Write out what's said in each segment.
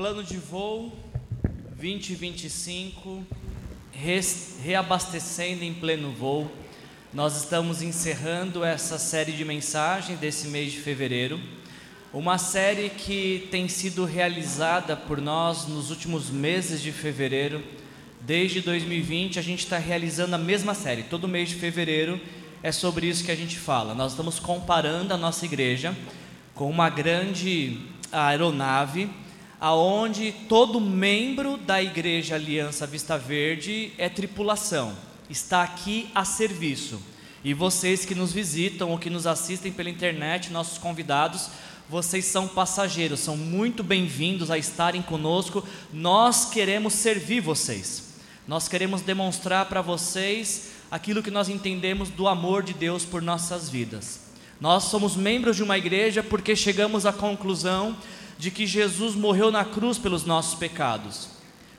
Plano de voo 2025, reabastecendo em pleno voo. Nós estamos encerrando essa série de mensagens desse mês de fevereiro. Uma série que tem sido realizada por nós nos últimos meses de fevereiro. Desde 2020 a gente está realizando a mesma série. Todo mês de fevereiro é sobre isso que a gente fala. Nós estamos comparando a nossa igreja com uma grande aeronave aonde todo membro da igreja Aliança Vista Verde é tripulação, está aqui a serviço. E vocês que nos visitam ou que nos assistem pela internet, nossos convidados, vocês são passageiros, são muito bem-vindos a estarem conosco. Nós queremos servir vocês. Nós queremos demonstrar para vocês aquilo que nós entendemos do amor de Deus por nossas vidas. Nós somos membros de uma igreja porque chegamos à conclusão de que Jesus morreu na cruz pelos nossos pecados.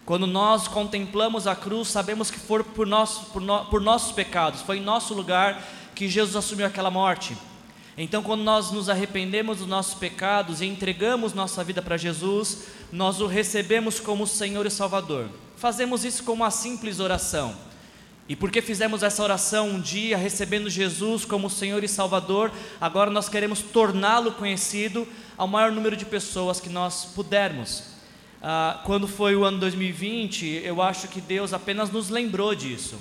Quando nós contemplamos a cruz, sabemos que foi por, nosso, por, no, por nossos pecados, foi em nosso lugar que Jesus assumiu aquela morte. Então, quando nós nos arrependemos dos nossos pecados e entregamos nossa vida para Jesus, nós o recebemos como Senhor e Salvador. Fazemos isso com uma simples oração. E porque fizemos essa oração um dia, recebendo Jesus como Senhor e Salvador, agora nós queremos torná-lo conhecido ao maior número de pessoas que nós pudermos. Ah, quando foi o ano 2020, eu acho que Deus apenas nos lembrou disso,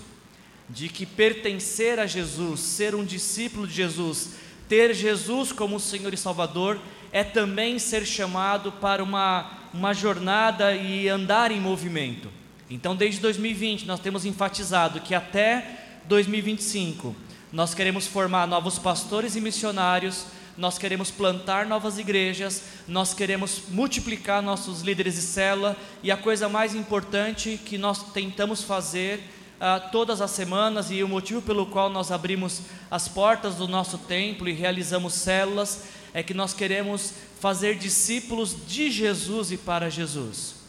de que pertencer a Jesus, ser um discípulo de Jesus, ter Jesus como Senhor e Salvador, é também ser chamado para uma, uma jornada e andar em movimento. Então, desde 2020, nós temos enfatizado que até 2025 nós queremos formar novos pastores e missionários nós queremos plantar novas igrejas, nós queremos multiplicar nossos líderes de célula e a coisa mais importante que nós tentamos fazer uh, todas as semanas e o motivo pelo qual nós abrimos as portas do nosso templo e realizamos células é que nós queremos fazer discípulos de Jesus e para Jesus.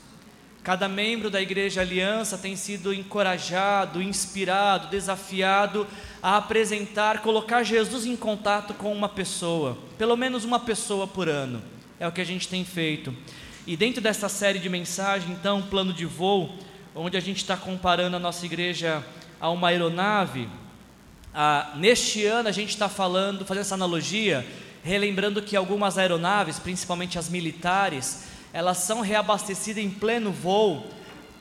Cada membro da Igreja Aliança tem sido encorajado, inspirado, desafiado a apresentar, colocar Jesus em contato com uma pessoa, pelo menos uma pessoa por ano. É o que a gente tem feito. E dentro dessa série de mensagens, então, plano de voo, onde a gente está comparando a nossa igreja a uma aeronave, neste ano a gente está falando, fazendo essa analogia, relembrando que algumas aeronaves, principalmente as militares, elas são reabastecidas em pleno voo,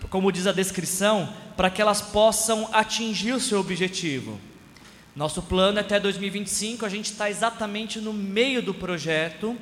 como diz a descrição, para que elas possam atingir o seu objetivo. Nosso plano é até 2025, a gente está exatamente no meio do projeto.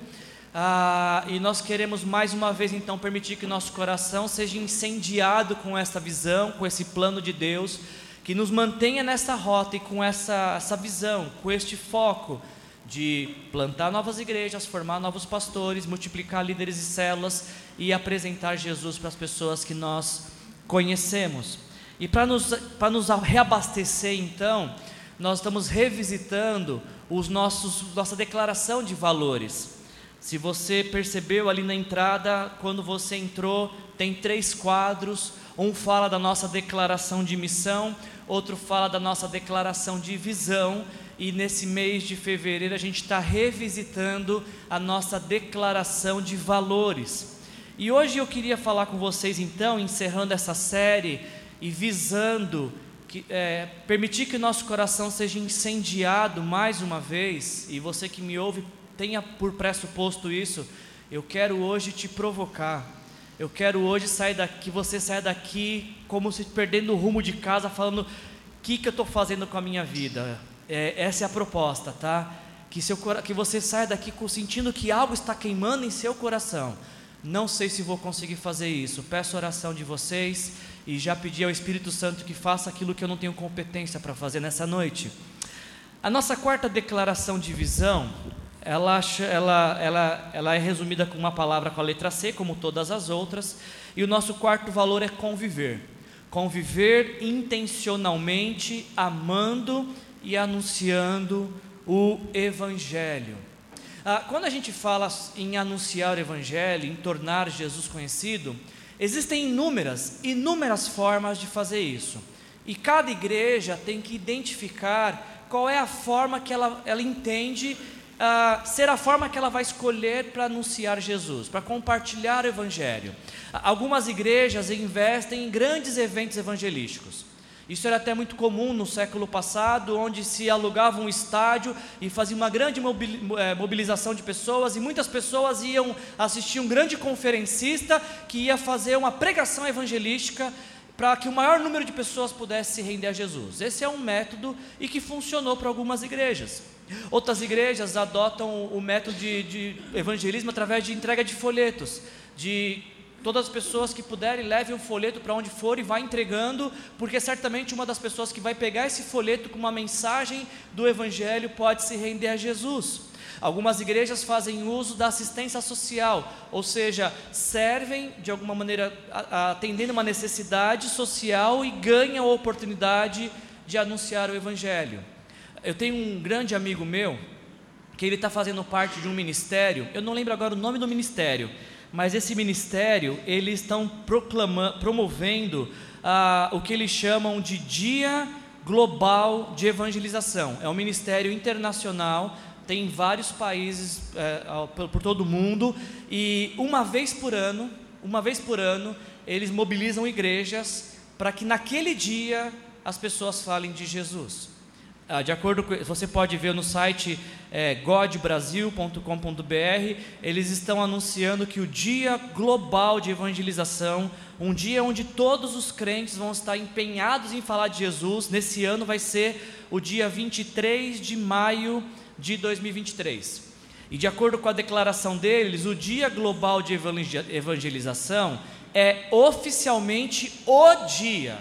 Ah, e nós queremos mais uma vez então permitir que nosso coração seja incendiado com essa visão, com esse plano de Deus, que nos mantenha nessa rota e com essa, essa visão, com este foco de plantar novas igrejas, formar novos pastores, multiplicar líderes e células e apresentar Jesus para as pessoas que nós conhecemos. E para nos, nos reabastecer, então, nós estamos revisitando os nossos, nossa declaração de valores. Se você percebeu ali na entrada, quando você entrou, tem três quadros. Um fala da nossa declaração de missão, outro fala da nossa declaração de visão e nesse mês de fevereiro a gente está revisitando a nossa declaração de valores. E hoje eu queria falar com vocês então, encerrando essa série e visando que, é, permitir que o nosso coração seja incendiado mais uma vez, e você que me ouve tenha por pressuposto isso, eu quero hoje te provocar. Eu quero hoje sair daqui, que você saia daqui como se perdendo o rumo de casa, falando: o que, que eu estou fazendo com a minha vida? É, essa é a proposta, tá? Que, seu, que você saia daqui sentindo que algo está queimando em seu coração. Não sei se vou conseguir fazer isso. Peço oração de vocês e já pedi ao Espírito Santo que faça aquilo que eu não tenho competência para fazer nessa noite. A nossa quarta declaração de visão, ela, ela, ela, ela é resumida com uma palavra com a letra C, como todas as outras, e o nosso quarto valor é conviver. Conviver intencionalmente, amando e anunciando o Evangelho. Ah, quando a gente fala em anunciar o Evangelho, em tornar Jesus conhecido, existem inúmeras, inúmeras formas de fazer isso. E cada igreja tem que identificar qual é a forma que ela, ela entende uh, ser a forma que ela vai escolher para anunciar Jesus, para compartilhar o Evangelho. Algumas igrejas investem em grandes eventos evangelísticos. Isso era até muito comum no século passado, onde se alugava um estádio e fazia uma grande eh, mobilização de pessoas, e muitas pessoas iam assistir um grande conferencista que ia fazer uma pregação evangelística para que o maior número de pessoas pudesse se render a Jesus. Esse é um método e que funcionou para algumas igrejas. Outras igrejas adotam o método de, de evangelismo através de entrega de folhetos, de todas as pessoas que puderem levem o folheto para onde for e vá entregando, porque certamente uma das pessoas que vai pegar esse folheto com uma mensagem do Evangelho pode se render a Jesus. Algumas igrejas fazem uso da assistência social, ou seja, servem de alguma maneira atendendo uma necessidade social e ganham a oportunidade de anunciar o Evangelho. Eu tenho um grande amigo meu que ele está fazendo parte de um ministério, eu não lembro agora o nome do ministério, mas esse ministério eles estão promovendo ah, o que eles chamam de Dia Global de Evangelização. É um ministério internacional, tem em vários países é, por, por todo o mundo e uma vez por ano, uma vez por ano, eles mobilizam igrejas para que naquele dia as pessoas falem de Jesus. Ah, de acordo com, você pode ver no site é, godbrasil.com.br, eles estão anunciando que o dia global de evangelização, um dia onde todos os crentes vão estar empenhados em falar de Jesus, nesse ano vai ser o dia 23 de maio de 2023. E de acordo com a declaração deles, o dia global de evangelização é oficialmente o dia,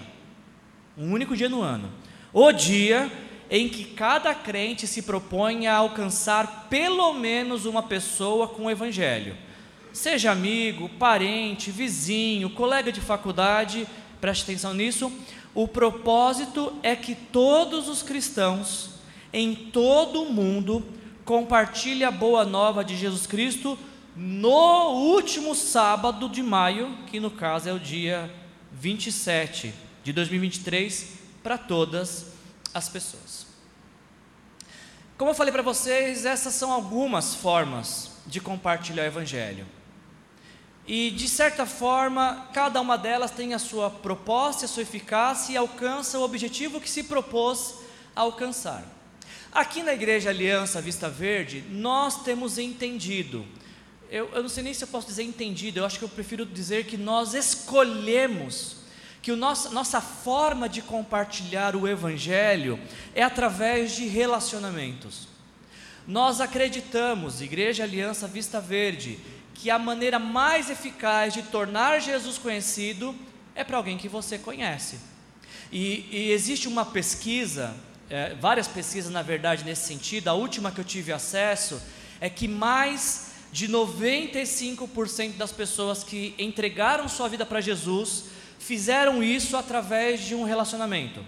um único dia no ano, o dia em que cada crente se propõe a alcançar pelo menos uma pessoa com o Evangelho. Seja amigo, parente, vizinho, colega de faculdade, preste atenção nisso. O propósito é que todos os cristãos em todo o mundo compartilhem a boa nova de Jesus Cristo no último sábado de maio, que no caso é o dia 27 de 2023, para todas as pessoas. Como eu falei para vocês, essas são algumas formas de compartilhar o Evangelho. E de certa forma, cada uma delas tem a sua proposta, a sua eficácia e alcança o objetivo que se propôs a alcançar. Aqui na Igreja Aliança Vista Verde, nós temos entendido, eu, eu não sei nem se eu posso dizer entendido, eu acho que eu prefiro dizer que nós escolhemos que nosso, nossa forma de compartilhar o Evangelho é através de relacionamentos. Nós acreditamos, Igreja Aliança Vista Verde, que a maneira mais eficaz de tornar Jesus conhecido é para alguém que você conhece. E, e existe uma pesquisa, é, várias pesquisas na verdade nesse sentido, a última que eu tive acesso é que mais de 95% das pessoas que entregaram sua vida para Jesus fizeram isso através de um relacionamento.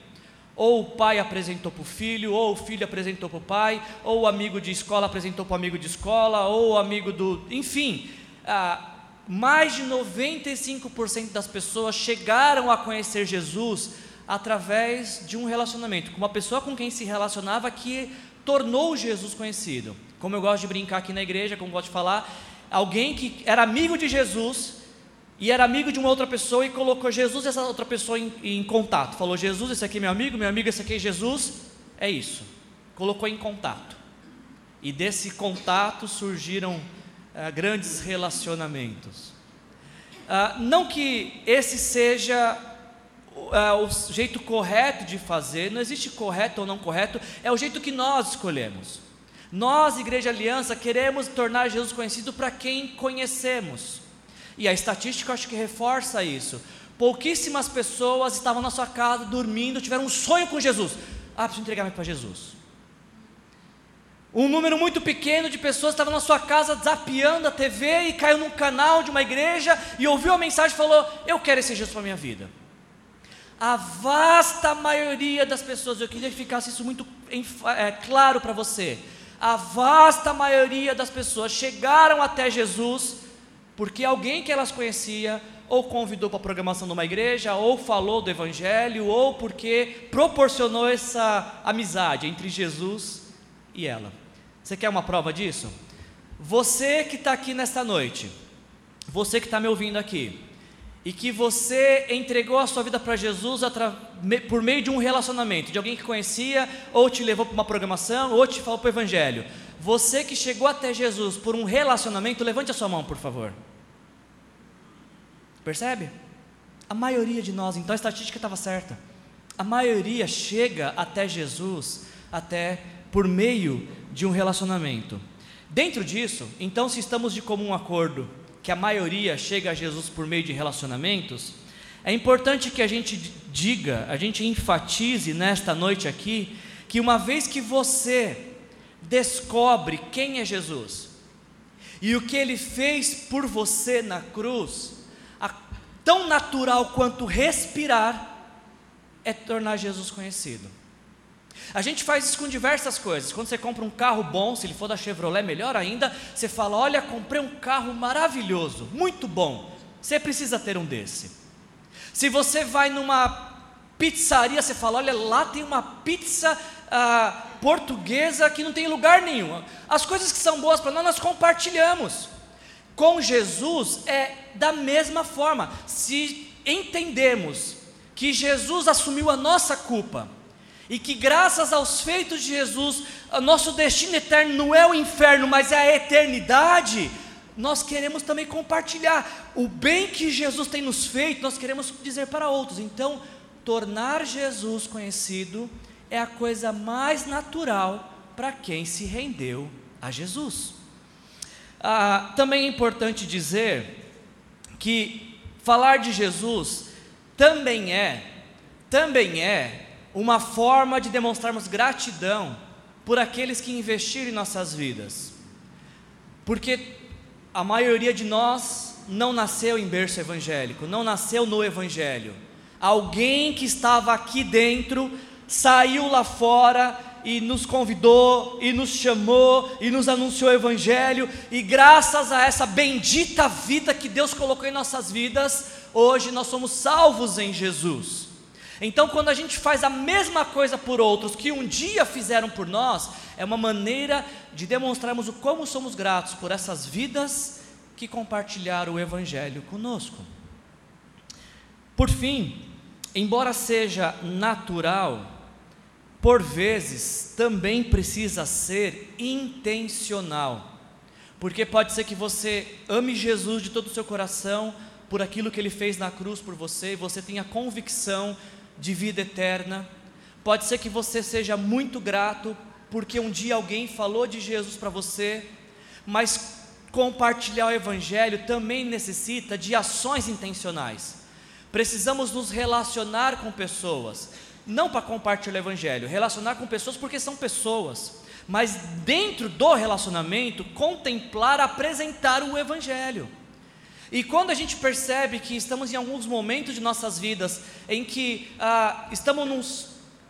Ou o pai apresentou para o filho, ou o filho apresentou para o pai, ou o amigo de escola apresentou para o amigo de escola, ou o amigo do. Enfim, ah, mais de 95% das pessoas chegaram a conhecer Jesus através de um relacionamento, com uma pessoa com quem se relacionava que tornou Jesus conhecido. Como eu gosto de brincar aqui na igreja, como eu gosto de falar, alguém que era amigo de Jesus e era amigo de uma outra pessoa e colocou Jesus e essa outra pessoa em, em, contato. Falou: Jesus, esse aqui é meu amigo, meu amigo, esse aqui é Jesus. É isso. Colocou em contato. E desse contato surgiram ah, grandes relacionamentos. Ah, não que esse seja ah, o jeito correto de fazer, não existe correto ou não correto, é o jeito que nós escolhemos. Nós, Igreja Aliança, queremos tornar Jesus conhecido para quem conhecemos. E a estatística acho que reforça isso. Pouquíssimas pessoas estavam na sua casa dormindo, tiveram um sonho com Jesus. Ah, preciso entregar para Jesus. Um número muito pequeno de pessoas estavam na sua casa zapeando a TV e caiu num canal de uma igreja e ouviu a mensagem e falou: Eu quero esse Jesus para a minha vida. A vasta maioria das pessoas, eu queria que ficasse isso muito é, claro para você. A vasta maioria das pessoas chegaram até Jesus porque alguém que elas conhecia ou convidou para a programação de uma igreja, ou falou do evangelho, ou porque proporcionou essa amizade entre Jesus e ela. Você quer uma prova disso? Você que está aqui nesta noite, você que está me ouvindo aqui, e que você entregou a sua vida para Jesus por meio de um relacionamento, de alguém que conhecia, ou te levou para uma programação, ou te falou para o Evangelho. Você que chegou até Jesus por um relacionamento, levante a sua mão, por favor. Percebe? A maioria de nós, então a estatística estava certa. A maioria chega até Jesus até por meio de um relacionamento. Dentro disso, então, se estamos de comum acordo que a maioria chega a Jesus por meio de relacionamentos, é importante que a gente diga, a gente enfatize nesta noite aqui, que uma vez que você descobre quem é Jesus e o que ele fez por você na cruz, tão natural quanto respirar é tornar Jesus conhecido. A gente faz isso com diversas coisas. Quando você compra um carro bom, se ele for da Chevrolet, melhor ainda, você fala: Olha, comprei um carro maravilhoso, muito bom. Você precisa ter um desse. Se você vai numa pizzaria, você fala: Olha, lá tem uma pizza ah, portuguesa que não tem lugar nenhum. As coisas que são boas para nós, nós compartilhamos. Com Jesus é da mesma forma. Se entendemos que Jesus assumiu a nossa culpa e que graças aos feitos de Jesus, nosso destino eterno não é o inferno, mas é a eternidade. Nós queremos também compartilhar o bem que Jesus tem nos feito, nós queremos dizer para outros. Então, tornar Jesus conhecido é a coisa mais natural para quem se rendeu a Jesus. Ah, também é importante dizer que falar de Jesus também é, também é uma forma de demonstrarmos gratidão por aqueles que investiram em nossas vidas. Porque a maioria de nós não nasceu em berço evangélico, não nasceu no evangelho. Alguém que estava aqui dentro saiu lá fora e nos convidou, e nos chamou, e nos anunciou o Evangelho, e graças a essa bendita vida que Deus colocou em nossas vidas, hoje nós somos salvos em Jesus. Então, quando a gente faz a mesma coisa por outros que um dia fizeram por nós, é uma maneira de demonstrarmos o como somos gratos por essas vidas que compartilharam o Evangelho conosco. Por fim, embora seja natural, por vezes também precisa ser intencional, porque pode ser que você ame Jesus de todo o seu coração por aquilo que ele fez na cruz por você, e você tenha convicção de vida eterna. Pode ser que você seja muito grato porque um dia alguém falou de Jesus para você, mas compartilhar o Evangelho também necessita de ações intencionais. Precisamos nos relacionar com pessoas, não para compartilhar o Evangelho, relacionar com pessoas porque são pessoas, mas dentro do relacionamento, contemplar, apresentar o Evangelho. E quando a gente percebe que estamos em alguns momentos de nossas vidas em que ah, estamos num,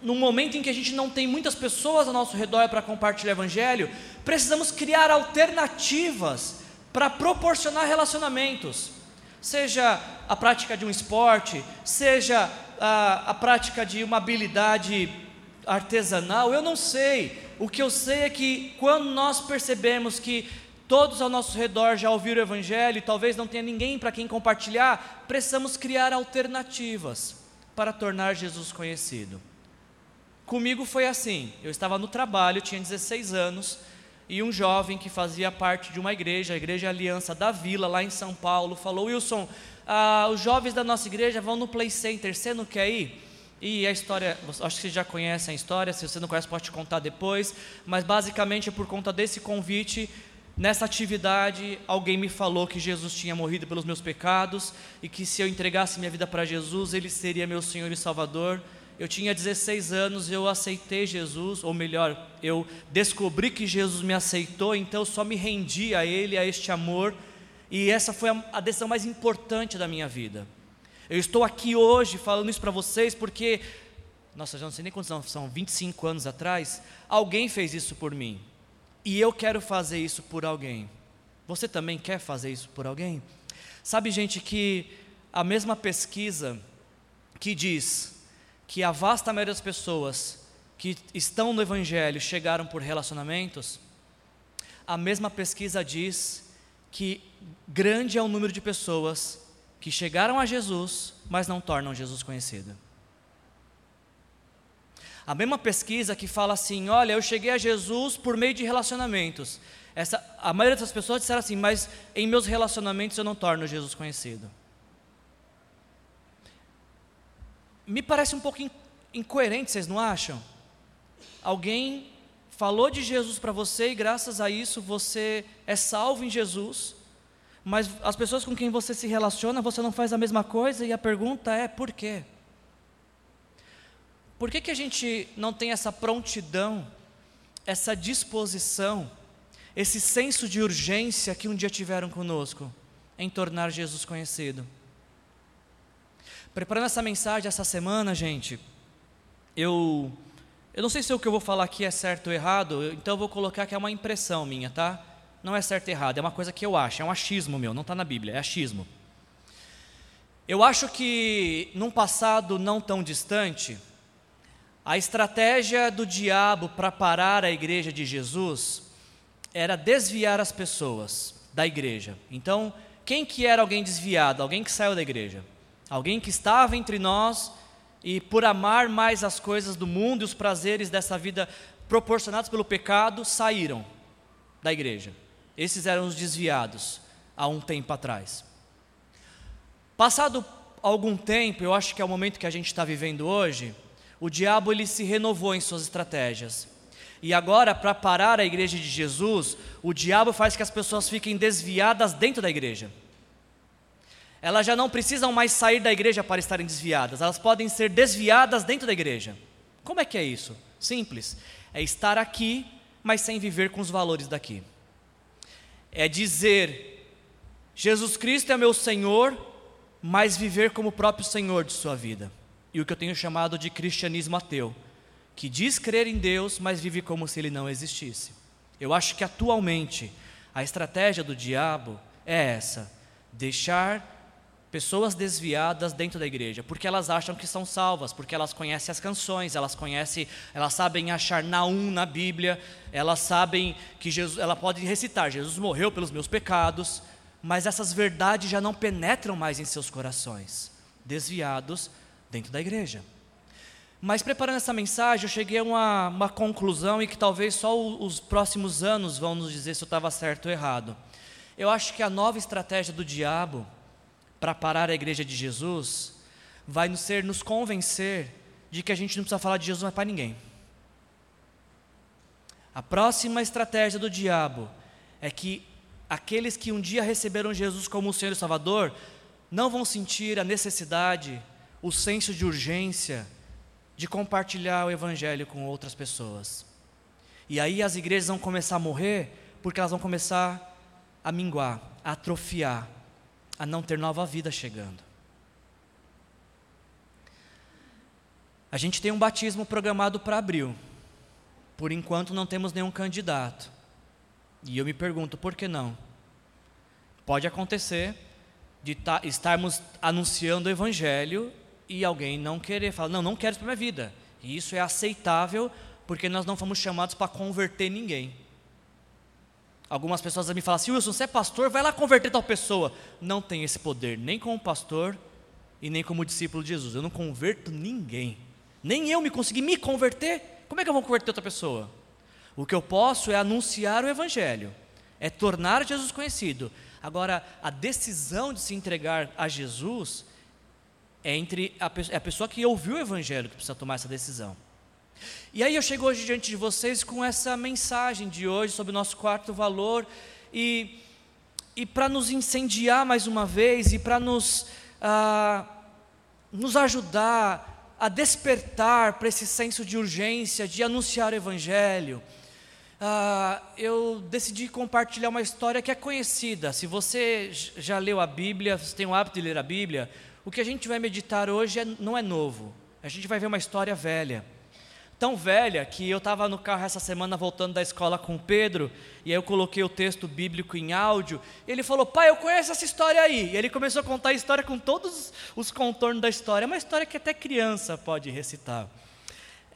num momento em que a gente não tem muitas pessoas ao nosso redor para compartilhar o Evangelho, precisamos criar alternativas para proporcionar relacionamentos. Seja a prática de um esporte, seja a, a prática de uma habilidade artesanal, eu não sei. O que eu sei é que quando nós percebemos que todos ao nosso redor já ouviram o Evangelho e talvez não tenha ninguém para quem compartilhar, precisamos criar alternativas para tornar Jesus conhecido. Comigo foi assim: eu estava no trabalho, tinha 16 anos, e um jovem que fazia parte de uma igreja, a Igreja Aliança da Vila, lá em São Paulo, falou: Wilson, ah, os jovens da nossa igreja vão no Play Center, você não quer ir? E a história, acho que vocês já conhecem a história, se você não conhece, pode te contar depois, mas basicamente é por conta desse convite Nessa atividade, alguém me falou que Jesus tinha morrido pelos meus pecados e que se eu entregasse minha vida para Jesus, ele seria meu Senhor e Salvador. Eu tinha 16 anos, eu aceitei Jesus, ou melhor, eu descobri que Jesus me aceitou, então eu só me rendi a Ele, a este amor, e essa foi a, decisão mais importante da minha vida. Eu estou aqui hoje falando isso para vocês porque, nossa, já não sei nem quantos são, são 25 anos atrás, alguém fez isso por mim. E eu quero fazer isso por alguém. Você também quer fazer isso por alguém? Sabe, gente, que a mesma pesquisa que diz que a vasta maioria das pessoas que estão no Evangelho chegaram por relacionamentos, a mesma pesquisa diz que grande é o número de pessoas que chegaram a Jesus, mas não tornam Jesus conhecido. A mesma pesquisa que fala assim: olha, eu cheguei a Jesus por meio de relacionamentos. Essa, a maioria das pessoas disseram assim, mas em meus relacionamentos eu não torno Jesus conhecido. Me parece um pouco incoerente, vocês não acham? Alguém falou de Jesus para você e graças a isso você é salvo em Jesus, mas as pessoas com quem você se relaciona, você não faz a mesma coisa e a pergunta é por quê? Por que, que a gente não tem essa prontidão, essa disposição, esse senso de urgência que um dia tiveram conosco em tornar Jesus conhecido? Preparando essa mensagem essa semana, gente, eu eu não sei se o que eu vou falar aqui é certo ou errado, então eu vou colocar que é uma impressão minha, tá? Não é certo ou errado, é uma coisa que eu acho, é um achismo meu, não está na Bíblia, é achismo. Eu acho que num passado não tão distante, a estratégia do diabo para parar a igreja de Jesus era desviar as pessoas da igreja. Então, quem que era alguém desviado? Alguém que saiu da igreja. Alguém que estava entre nós e por amar mais as coisas do mundo e os prazeres dessa vida proporcionados pelo pecado, saíram da igreja. Esses eram os desviados há um tempo atrás. Passado algum tempo, eu acho que é o momento que a gente está vivendo hoje, o diabo ele se renovou em suas estratégias. E agora, para parar a igreja de Jesus, o diabo faz que as pessoas fiquem desviadas dentro da igreja. Elas já não precisam mais sair da igreja para estarem desviadas, elas podem ser desviadas dentro da igreja. Como é que é isso? Simples. É estar aqui, mas sem viver com os valores daqui. É dizer: Jesus Cristo é meu Senhor, mas viver como o próprio Senhor de sua vida. E o que eu tenho chamado de cristianismo ateu, que diz crer em Deus, mas vive como se ele não existisse. Eu acho que atualmente a estratégia do diabo é essa: deixar pessoas desviadas dentro da igreja, porque elas acham que são salvas, porque elas conhecem as canções, elas conhecem, elas sabem achar Naum na Bíblia, elas sabem que Jesus, ela pode recitar, Jesus morreu pelos meus pecados, mas essas verdades já não penetram mais em seus corações, desviados dentro da igreja. Mas preparando essa mensagem, eu cheguei a uma, uma conclusão e que talvez só os próximos anos vão nos dizer se eu estava certo ou errado. Eu acho que a nova estratégia do diabo para parar a igreja de Jesus vai nos ser nos convencer de que a gente não precisa falar de Jesus mais para ninguém. A próxima estratégia do diabo é que aqueles que um dia receberam Jesus como o Senhor e Salvador não vão sentir a necessidade, o senso de urgência de compartilhar o Evangelho com outras pessoas. E aí as igrejas vão começar a morrer porque elas vão começar a minguar, a atrofiar, a não ter nova vida chegando. A gente tem um batismo programado para abril. Por enquanto não temos nenhum candidato. E eu me pergunto, por que não? Pode acontecer de estarmos anunciando o evangelho e alguém não querer, falar, não, não quero isso para minha vida. E isso é aceitável porque nós não fomos chamados para converter ninguém. Algumas pessoas me falam assim: Wilson, você é pastor, vai lá converter tal pessoa. Não tem esse poder, nem como pastor e nem como discípulo de Jesus. Eu não converto ninguém. Nem eu me consegui me converter. Como é que eu vou converter outra pessoa? O que eu posso é anunciar o Evangelho, é tornar Jesus conhecido. Agora, a decisão de se entregar a Jesus é entre a, é a pessoa que ouviu o Evangelho que precisa tomar essa decisão. E aí eu chego hoje diante de vocês com essa mensagem de hoje sobre o nosso quarto valor e, e para nos incendiar mais uma vez e para nos, ah, nos ajudar a despertar para esse senso de urgência de anunciar o Evangelho. Ah, eu decidi compartilhar uma história que é conhecida. Se você já leu a Bíblia, você tem o hábito de ler a Bíblia, o que a gente vai meditar hoje é, não é novo. A gente vai ver uma história velha tão velha que eu estava no carro essa semana voltando da escola com o Pedro, e aí eu coloquei o texto bíblico em áudio, e ele falou, pai, eu conheço essa história aí. E ele começou a contar a história com todos os contornos da história, é uma história que até criança pode recitar.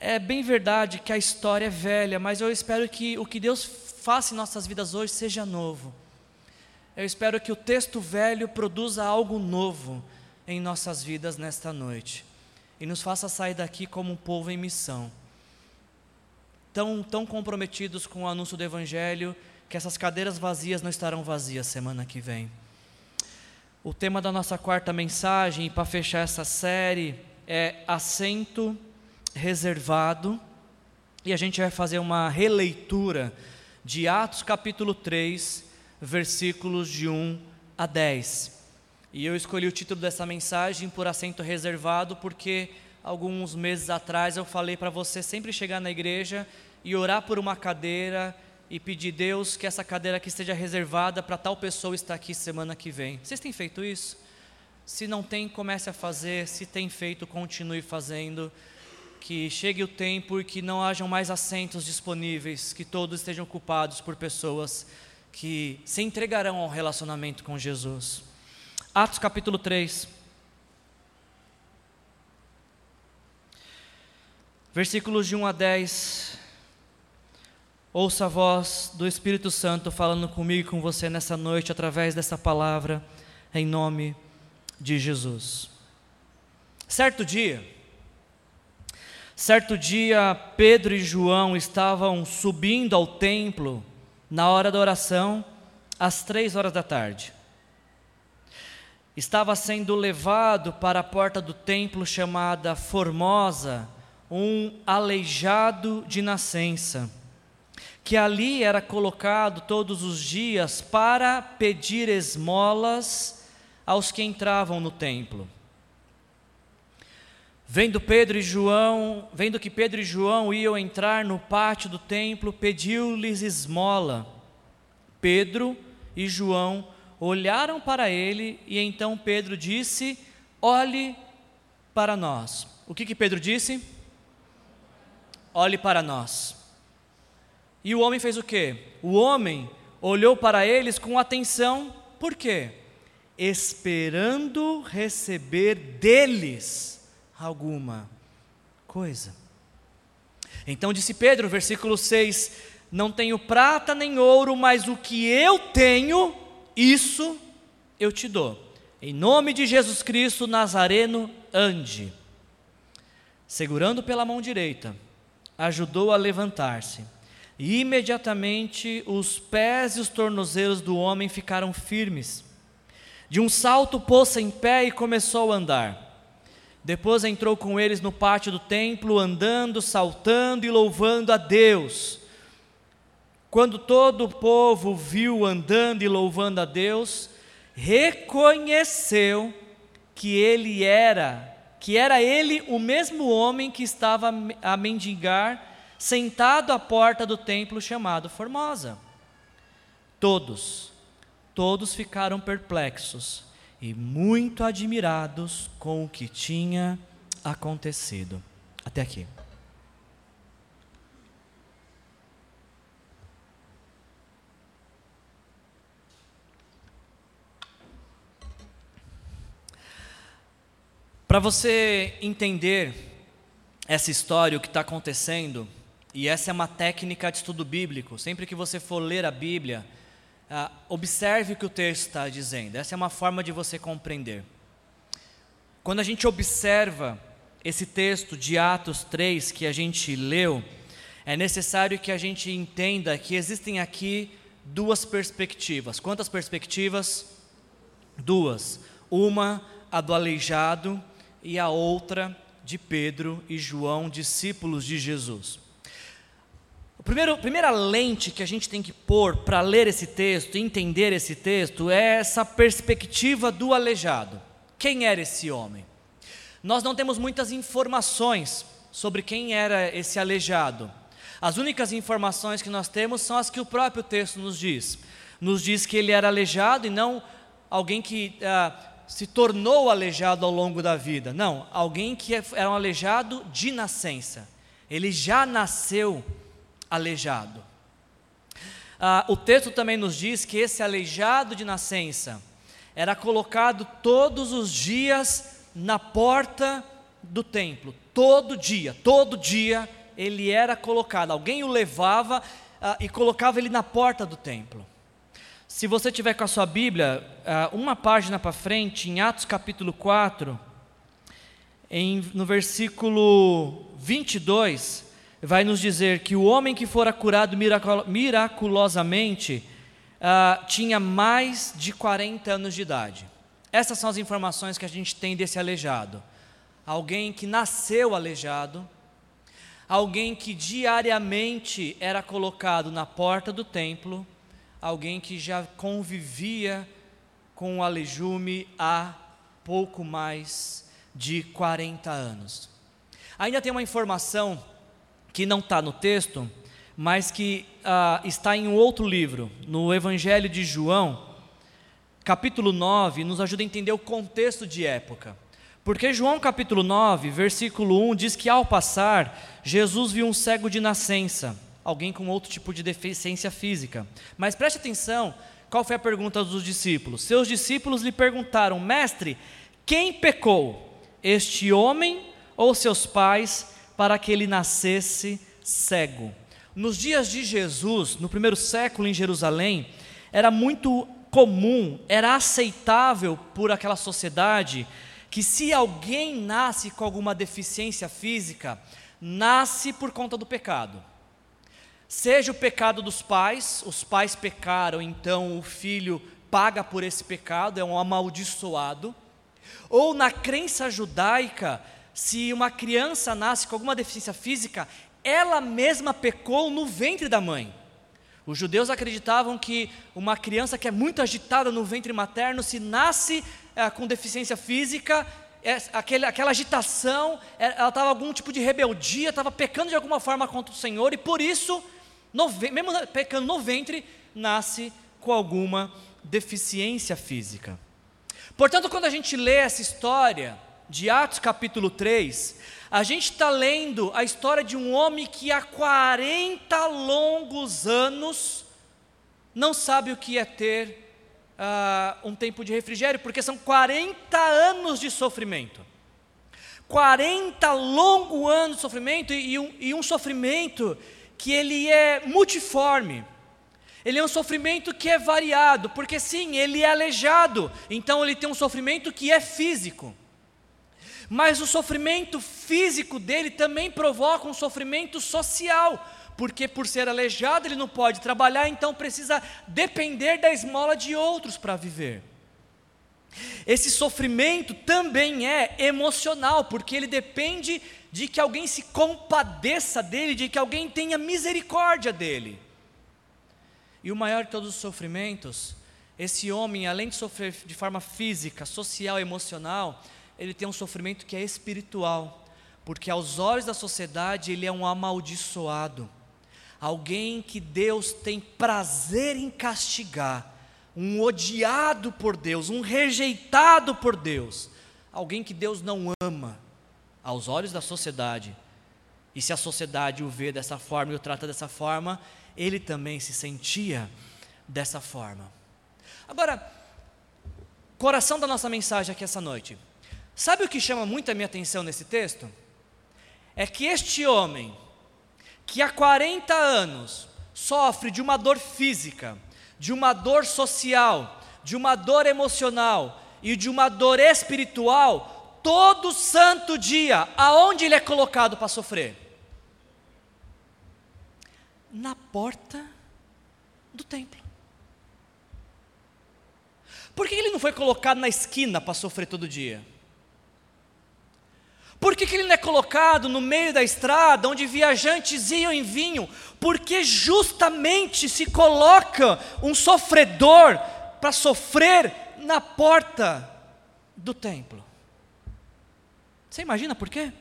É bem verdade que a história é velha, mas eu espero que o que Deus faça em nossas vidas hoje seja novo. Eu espero que o texto velho produza algo novo em nossas vidas nesta noite e nos faça sair daqui como um povo em missão. Tão, tão comprometidos com o anúncio do Evangelho que essas cadeiras vazias não estarão vazias semana que vem. O tema da nossa quarta mensagem, para fechar essa série, é assento reservado. E a gente vai fazer uma releitura de Atos capítulo 3, versículos de 1 a 10. E eu escolhi o título dessa mensagem por assento reservado, porque alguns meses atrás eu falei para você sempre chegar na igreja e orar por uma cadeira e pedir Deus que essa cadeira aqui esteja reservada para tal pessoa estar aqui semana que vem. Vocês têm feito isso? Se não tem, comece a fazer. Se tem feito, continue fazendo. Que chegue o tempo e que não hajam mais assentos disponíveis, que todos estejam ocupados por pessoas que se entregarão ao relacionamento com Jesus. Atos capítulo 3. Versículos de 1 a 10. Ouça a voz do Espírito Santo falando comigo e com você nessa noite através dessa palavra, em nome de Jesus. Certo dia, certo dia, Pedro e João estavam subindo ao templo na hora da oração, às três horas da tarde. Estava sendo levado para a porta do templo chamada Formosa, um aleijado de nascença, que ali era colocado todos os dias para pedir esmolas aos que entravam no templo. Vendo Pedro e João, vendo que Pedro e João iam entrar no pátio do templo, pediu-lhes esmola. Pedro e João olharam para ele e então Pedro disse: Olhe para nós. O que que Pedro disse? Olhe para nós. E o homem fez o quê? O homem olhou para eles com atenção, por quê? Esperando receber deles alguma coisa. Então disse Pedro, versículo 6: Não tenho prata nem ouro, mas o que eu tenho, isso eu te dou. Em nome de Jesus Cristo Nazareno, ande. Segurando pela mão direita, ajudou a levantar-se. E imediatamente os pés e os tornozelos do homem ficaram firmes. De um salto pôs-se em pé e começou a andar. Depois entrou com eles no pátio do templo, andando, saltando e louvando a Deus. Quando todo o povo viu andando e louvando a Deus, reconheceu que ele era, que era ele o mesmo homem que estava a mendigar, sentado à porta do templo chamado Formosa. Todos, todos ficaram perplexos e muito admirados com o que tinha acontecido. Até aqui. Para você entender essa história, o que está acontecendo, e essa é uma técnica de estudo bíblico, sempre que você for ler a Bíblia, ah, observe o que o texto está dizendo. Essa é uma forma de você compreender. Quando a gente observa esse texto de Atos 3 que a gente leu, é necessário que a gente entenda que existem aqui duas perspectivas. Quantas perspectivas? Duas. Uma, a do aleijado, e a outra de Pedro e João, discípulos de Jesus. A primeira lente que a gente tem que pôr para ler esse texto, entender esse texto, é essa perspectiva do aleijado. Quem era esse homem? Nós não temos muitas informações sobre quem era esse aleijado. As únicas informações que nós temos são as que o próprio texto nos diz. Nos diz que ele era aleijado e não alguém que ah, se tornou aleijado ao longo da vida. Não, alguém que era um aleijado de nascença. Ele já nasceu aleijado aleijado. Ah, o texto também nos diz que esse aleijado de nascença era colocado todos os dias na porta do templo, todo dia, todo dia ele era colocado. Alguém o levava, ah, e colocava ele na porta do templo. Se você tiver com a sua Bíblia, ah, uma página para frente, em Atos capítulo 4, em, no versículo 22, vai nos dizer que o homem que fora curado miraculosamente uh, tinha mais de 40 anos de idade. Essas são as informações que a gente tem desse aleijado. Alguém que nasceu aleijado, alguém que diariamente era colocado na porta do templo, alguém que já convivia com o alejume há pouco mais de 40 anos. Ainda tem uma informação que não está no texto, mas que uh, está em um outro livro, no Evangelho de João, capítulo 9, nos ajuda a entender o contexto de época. Porque João capítulo 9, versículo 1 diz que ao passar, Jesus viu um cego de nascença alguém com outro tipo de deficiência física. Mas preste atenção, qual foi a pergunta dos discípulos? Seus discípulos lhe perguntaram: Mestre, quem pecou, este homem ou seus pais, para que ele nascesse cego? Nos dias de Jesus, no primeiro século em Jerusalém, era muito comum, era aceitável por aquela sociedade que se alguém nasce com alguma deficiência física, nasce por conta do pecado. Seja o pecado dos pais, os pais pecaram, então o filho paga por esse pecado, é um amaldiçoado. Ou na crença judaica, se uma criança nasce com alguma deficiência física, ela mesma pecou no ventre da mãe. Os judeus acreditavam que uma criança que é muito agitada no ventre materno, se nasce é, com deficiência física, aquele, aquela agitação, é, ela estava algum tipo de rebeldia, estava pecando de alguma forma contra o Senhor, e por isso no, mesmo pecando no ventre, nasce com alguma deficiência física. Portanto, quando a gente lê essa história de Atos capítulo 3, a gente está lendo a história de um homem que há 40 longos anos não sabe o que é ter uh, um tempo de refrigério, porque são 40 anos de sofrimento. 40 longos anos de sofrimento e, um, e um sofrimento que ele é multiforme. Ele é um sofrimento que é variado, porque sim, ele é aleijado, então ele tem um sofrimento que é físico. Mas o sofrimento físico dele também provoca um sofrimento social, porque por ser aleijado ele não pode trabalhar, então precisa depender da esmola de outros para viver. Esse sofrimento também é emocional, porque ele depende de que alguém se compadeça dele, de que alguém tenha misericórdia dele. E o maior de todos os sofrimentos, esse homem, além de sofrer de forma física, social, emocional, ele tem um sofrimento que é espiritual, porque aos olhos da sociedade ele é um amaldiçoado, alguém que Deus tem prazer em castigar, um odiado por Deus, um rejeitado por Deus, alguém que Deus não ama aos olhos da sociedade, e se a sociedade o vê dessa forma e o trata dessa forma, ele também se sentia dessa forma. Agora, coração da nossa mensagem aqui essa noite. Sabe o que chama muito a minha atenção nesse texto? É que este homem, que há 40 anos sofre de uma dor física, de uma dor social, de uma dor emocional e de uma dor espiritual, todo santo dia, aonde ele é colocado para sofrer? Na porta do templo. Por que ele não foi colocado na esquina para sofrer todo dia? Por que, que, ele não é colocado no meio da estrada, onde viajantes iam e vinham? Porque justamente se coloca um sofredor para sofrer na porta do templo. Você imagina por quê?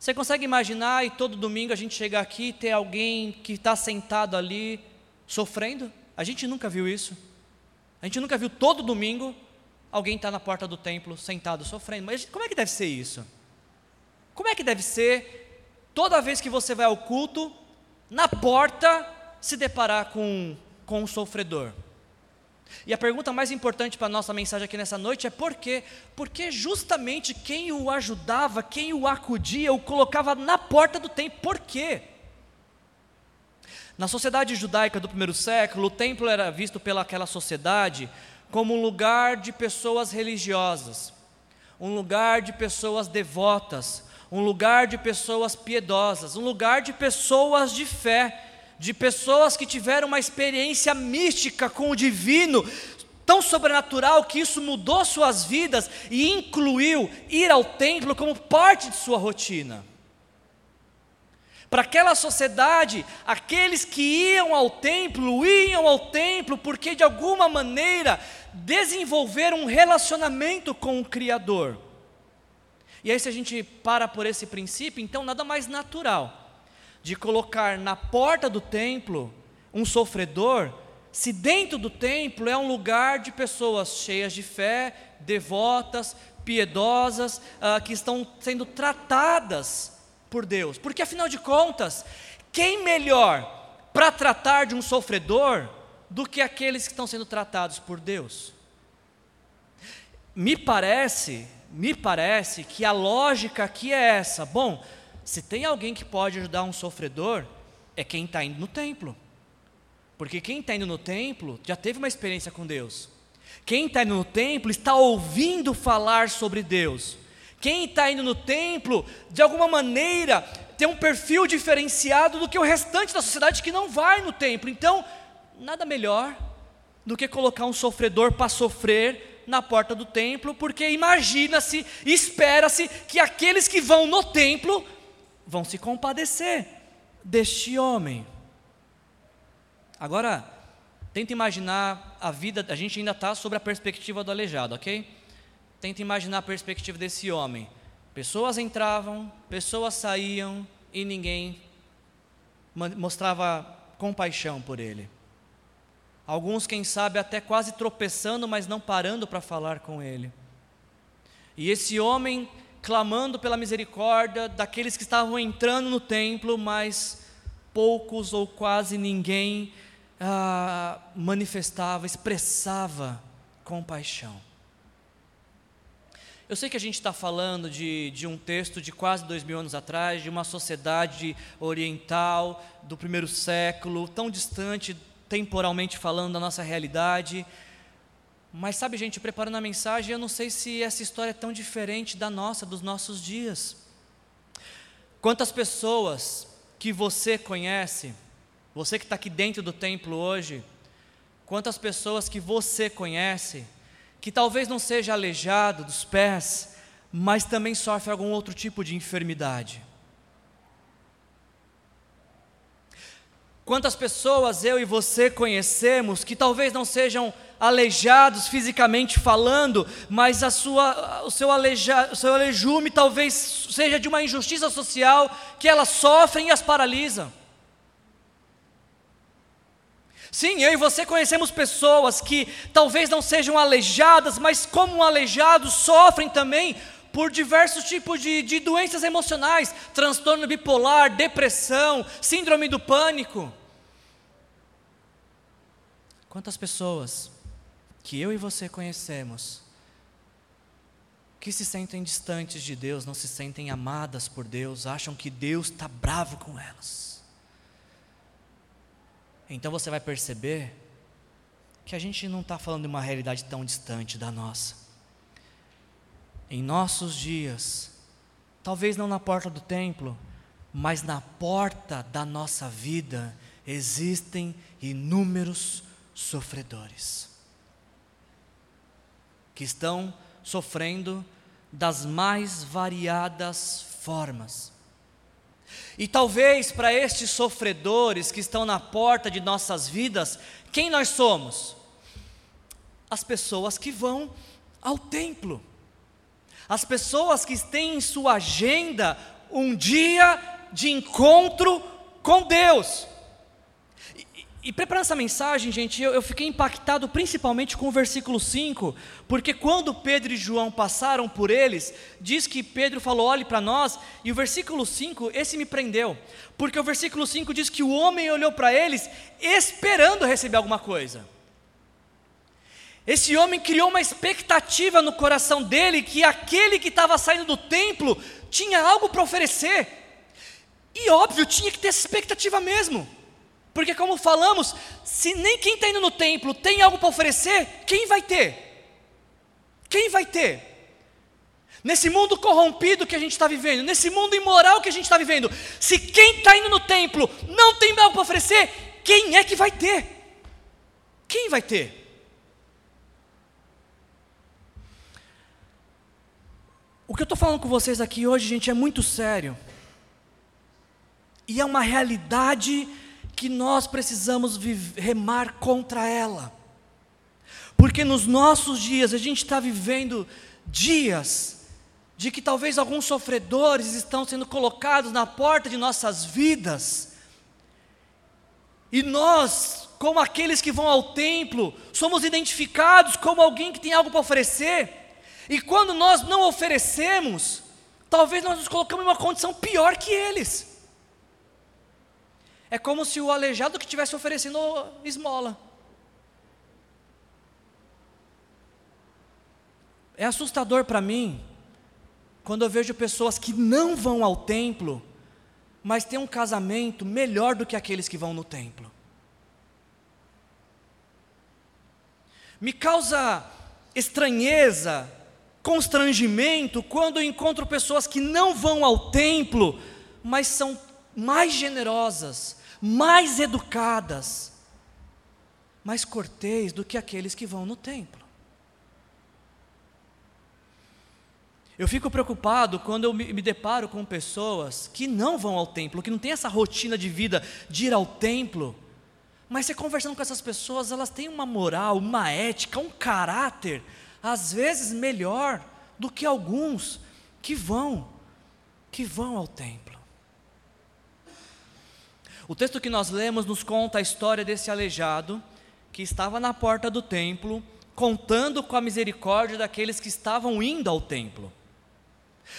Você consegue imaginar e todo domingo a gente chegar aqui e ter alguém que está sentado ali sofrendo? A gente nunca viu isso. A gente nunca viu todo domingo alguém estar tá na porta do templo sentado sofrendo. Mas como é que deve ser isso? Como é que deve ser toda vez que você vai ao culto, na porta, se deparar com, com um sofredor? E a pergunta mais importante para a nossa mensagem aqui nessa noite é por quê? Porque justamente quem o ajudava, quem o acudia, o colocava na porta do templo. Por quê? Na sociedade judaica do primeiro século, o templo era visto pelaquela sociedade como um lugar de pessoas religiosas, um lugar de pessoas devotas, um lugar de pessoas piedosas, um lugar de pessoas de fé, de pessoas que tiveram uma experiência mística com o divino, tão sobrenatural que isso mudou suas vidas e incluiu ir ao templo como parte de sua rotina. Para aquela sociedade, aqueles que iam ao templo, iam ao templo porque de alguma maneira desenvolveram um relacionamento com o Criador. E aí, se a gente para por esse princípio, então nada mais natural de colocar na porta do templo um sofredor, se dentro do templo é um lugar de pessoas cheias de fé, devotas, piedosas, uh, que estão sendo tratadas por Deus. Porque afinal de contas, quem melhor para tratar de um sofredor do que aqueles que estão sendo tratados por Deus? Me parece, me parece que a lógica aqui é essa. Bom, se tem alguém que pode ajudar um sofredor, é quem está indo no templo. Porque quem está indo no templo já teve uma experiência com Deus. Quem está indo no templo está ouvindo falar sobre Deus. Quem está indo no templo, de alguma maneira, tem um perfil diferenciado do que o restante da sociedade que não vai no templo. Então, nada melhor do que colocar um sofredor para sofrer na porta do templo, porque imagina-se, espera-se que aqueles que vão no templo vão se compadecer deste homem. Agora, tenta imaginar a vida, a gente ainda está sobre a perspectiva do aleijado, ok? Tenta imaginar a perspectiva desse homem. Pessoas entravam, pessoas saíam e ninguém mostrava compaixão por ele. Alguns, quem sabe, até quase tropeçando, mas não parando para falar com ele. E esse homem clamando pela misericórdia daqueles que estavam entrando no templo, mas poucos ou quase ninguém ah, manifestava, expressava compaixão. Eu sei que a gente está falando de, de um texto de quase dois mil anos atrás, de uma sociedade oriental do primeiro século, tão distante temporalmente falando da nossa realidade. Mas sabe, gente, preparando a mensagem, eu não sei se essa história é tão diferente da nossa, dos nossos dias. Quantas pessoas que você conhece, você que está aqui dentro do templo hoje, quantas pessoas que você conhece, que talvez não seja aleijado dos pés, mas também sofre algum outro tipo de enfermidade. Quantas pessoas eu e você conhecemos que talvez não sejam aleijados fisicamente falando, mas a sua, o, seu aleija, o seu alejume talvez seja de uma injustiça social que elas sofrem e as paralisam. Sim, eu e você conhecemos pessoas que talvez não sejam aleijadas, mas como aleijados sofrem também por diversos tipos de, de doenças emocionais, transtorno bipolar, depressão, síndrome do pânico. Quantas pessoas que eu e você conhecemos que se sentem distantes de Deus, não se sentem amadas por Deus, acham que Deus está bravo com elas. Então você vai perceber que a gente não está falando de uma realidade tão distante da nossa. Em nossos dias, talvez não na porta do templo, mas na porta da nossa vida, existem inúmeros sofredores que estão sofrendo das mais variadas formas. E talvez para estes sofredores que estão na porta de nossas vidas, quem nós somos? As pessoas que vão ao templo, as pessoas que têm em sua agenda um dia de encontro com Deus. E preparando essa mensagem, gente, eu, eu, fiquei impactado principalmente com o versículo 5, porque quando Pedro e João passaram por eles, diz que Pedro falou: olhe para nós, e o versículo 5, esse me prendeu, porque o versículo 5 diz que o homem olhou para eles esperando receber alguma coisa. Esse homem criou uma expectativa no coração dele que aquele que estava saindo do templo tinha algo para oferecer, e óbvio, tinha que ter essa expectativa mesmo. Porque, como falamos, se nem quem está indo no templo tem algo para oferecer, quem vai ter? Quem vai ter? Nesse mundo corrompido que a gente está vivendo, nesse mundo imoral que a gente está vivendo, se quem está indo no templo não tem algo para oferecer, quem é que vai ter? Quem vai ter? O que eu estou falando com vocês aqui hoje, gente, é muito sério. E é uma realidade que nós precisamos remar contra ela. Porque nos nossos dias, a gente está vivendo dias de que talvez alguns sofredores estão sendo colocados na porta de nossas vidas, e nós, como aqueles que vão ao templo, somos identificados como alguém que tem algo para oferecer, e quando nós não oferecemos, talvez nós nos colocamos em uma condição pior que eles. É como se o aleijado que estivesse oferecendo esmola. É assustador para mim quando eu vejo pessoas que não vão ao templo, mas têm um casamento melhor do que aqueles que vão no templo. Me causa estranheza, constrangimento quando eu encontro pessoas que não vão ao templo, mas são mais generosas, mais educadas, mais cortês do que aqueles que vão no templo. Eu fico preocupado quando eu me deparo com pessoas que não vão ao templo, que não têm essa rotina de vida de ir ao templo, mas você conversando com essas pessoas, elas têm uma moral, uma ética, um caráter, às vezes melhor do que alguns que vão, que vão ao templo. O texto que nós lemos nos conta a história desse aleijado que estava na porta do templo, contando com a misericórdia daqueles que estavam indo ao templo.